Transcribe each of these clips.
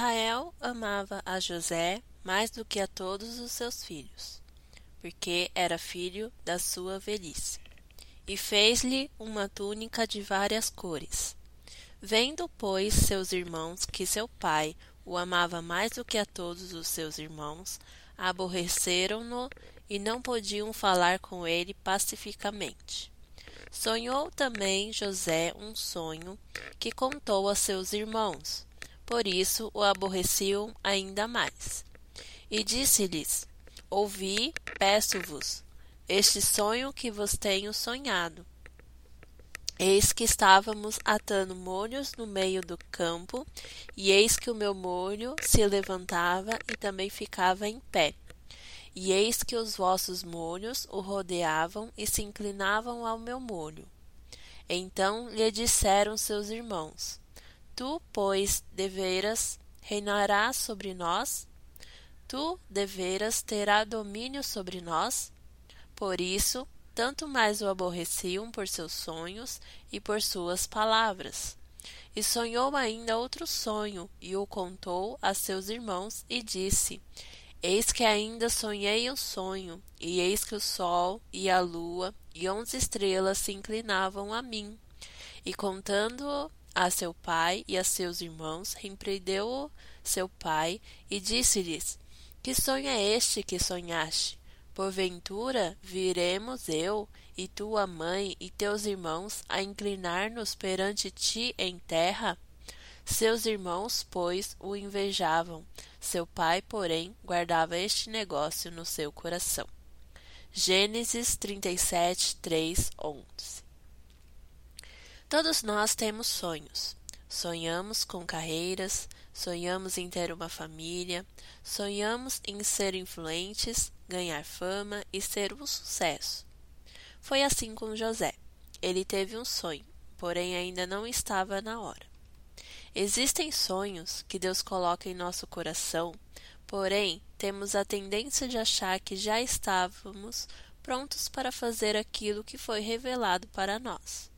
Israel amava a José mais do que a todos os seus filhos, porque era filho da sua velhice. E fez-lhe uma túnica de várias cores. Vendo, pois, seus irmãos que seu pai o amava mais do que a todos os seus irmãos, aborreceram-no e não podiam falar com ele pacificamente. Sonhou também José um sonho que contou a seus irmãos, por isso o aborreciam ainda mais. E disse-lhes: Ouvi, peço-vos, este sonho que vos tenho sonhado. Eis que estávamos atando molhos no meio do campo, e eis que o meu molho se levantava e também ficava em pé. E eis que os vossos molhos o rodeavam e se inclinavam ao meu molho. Então lhe disseram seus irmãos: Tu, pois, deveras reinarás sobre nós? Tu deveras terá domínio sobre nós? Por isso, tanto mais o aborreciam por seus sonhos e por suas palavras. E sonhou ainda outro sonho, e o contou a seus irmãos, e disse: Eis que ainda sonhei um sonho, e eis que o sol e a lua e onze estrelas se inclinavam a mim. E contando-o a seu pai e a seus irmãos, repreendeu-o seu pai e disse-lhes: Que sonho é este que sonhaste? Porventura viremos eu e tua mãe e teus irmãos a inclinar-nos perante ti em terra? Seus irmãos, pois, o invejavam. Seu pai, porém, guardava este negócio no seu coração. Gênesis 37, 3, 11 Todos nós temos sonhos. Sonhamos com carreiras, sonhamos em ter uma família, sonhamos em ser influentes, ganhar fama e ser um sucesso. Foi assim com José. Ele teve um sonho, porém ainda não estava na hora. Existem sonhos que Deus coloca em nosso coração, porém temos a tendência de achar que já estávamos prontos para fazer aquilo que foi revelado para nós.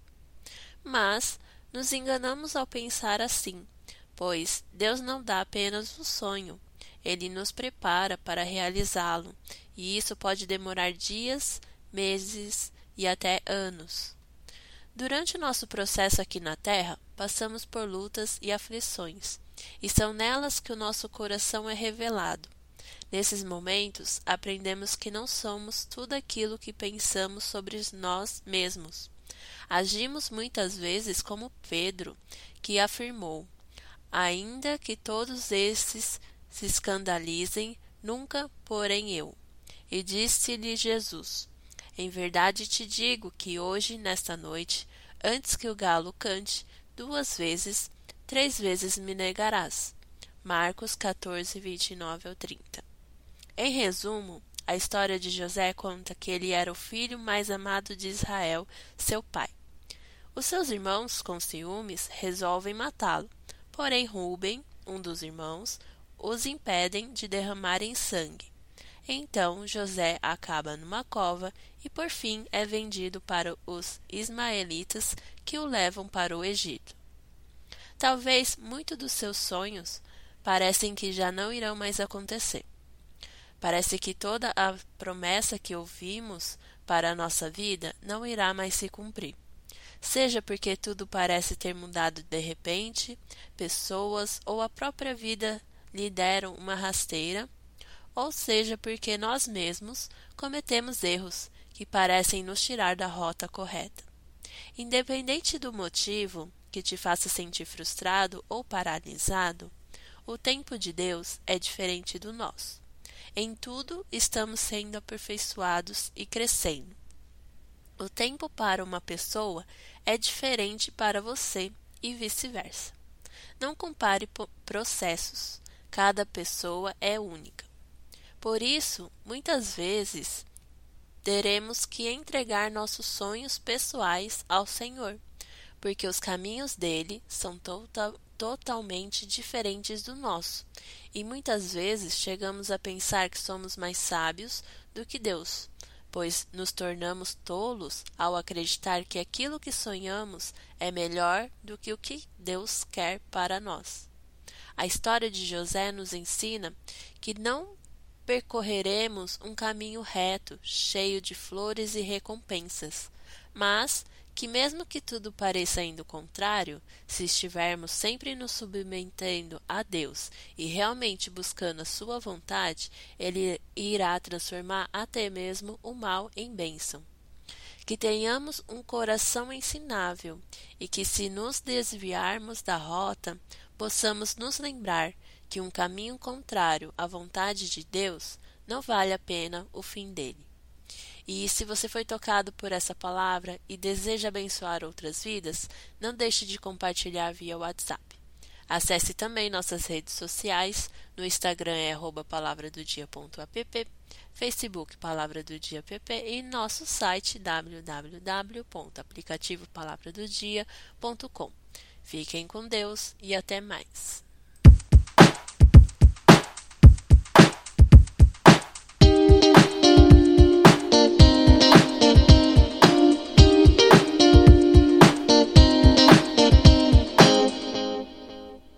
Mas nos enganamos ao pensar assim, pois Deus não dá apenas um sonho, ele nos prepara para realizá-lo, e isso pode demorar dias, meses e até anos. Durante o nosso processo aqui na Terra, passamos por lutas e aflições, e são nelas que o nosso coração é revelado. Nesses momentos, aprendemos que não somos tudo aquilo que pensamos sobre nós mesmos. Agimos muitas vezes como Pedro, que afirmou: Ainda que todos esses se escandalizem, nunca, porém eu. E disse-lhe Jesus: em verdade te digo que hoje, nesta noite, antes que o galo cante, duas vezes, três vezes me negarás. Marcos 14, 29 ao 30. Em resumo, a história de José conta que ele era o filho mais amado de Israel, seu pai. Os seus irmãos, com ciúmes, resolvem matá-lo, porém Ruben, um dos irmãos, os impedem de derramarem sangue. Então José acaba numa cova e por fim é vendido para os ismaelitas que o levam para o Egito. Talvez muitos dos seus sonhos parecem que já não irão mais acontecer. Parece que toda a promessa que ouvimos para a nossa vida não irá mais se cumprir. Seja porque tudo parece ter mudado de repente, pessoas ou a própria vida lhe deram uma rasteira, ou seja, porque nós mesmos cometemos erros que parecem nos tirar da rota correta. Independente do motivo que te faça sentir frustrado ou paralisado, o tempo de Deus é diferente do nosso. Em tudo estamos sendo aperfeiçoados e crescendo. O tempo para uma pessoa é diferente para você e vice-versa. Não compare processos. Cada pessoa é única. Por isso, muitas vezes, teremos que entregar nossos sonhos pessoais ao Senhor, porque os caminhos dele são total, totalmente diferentes do nosso, e muitas vezes chegamos a pensar que somos mais sábios do que Deus, pois nos tornamos tolos ao acreditar que aquilo que sonhamos é melhor do que o que Deus quer para nós. A história de José nos ensina que não percorreremos um caminho reto, cheio de flores e recompensas, mas que, mesmo que tudo pareça indo contrário, se estivermos sempre nos submetendo a Deus e realmente buscando a Sua vontade, Ele irá transformar até mesmo o mal em bênção. Que tenhamos um coração ensinável e que, se nos desviarmos da rota, possamos nos lembrar que um caminho contrário à vontade de Deus não vale a pena o fim dele. E se você foi tocado por essa palavra e deseja abençoar outras vidas, não deixe de compartilhar via WhatsApp. Acesse também nossas redes sociais, no Instagram é palavradodia.app, Facebook Palavra do Dia app e nosso site www.aplicativopalavradodia.com. Fiquem com Deus e até mais.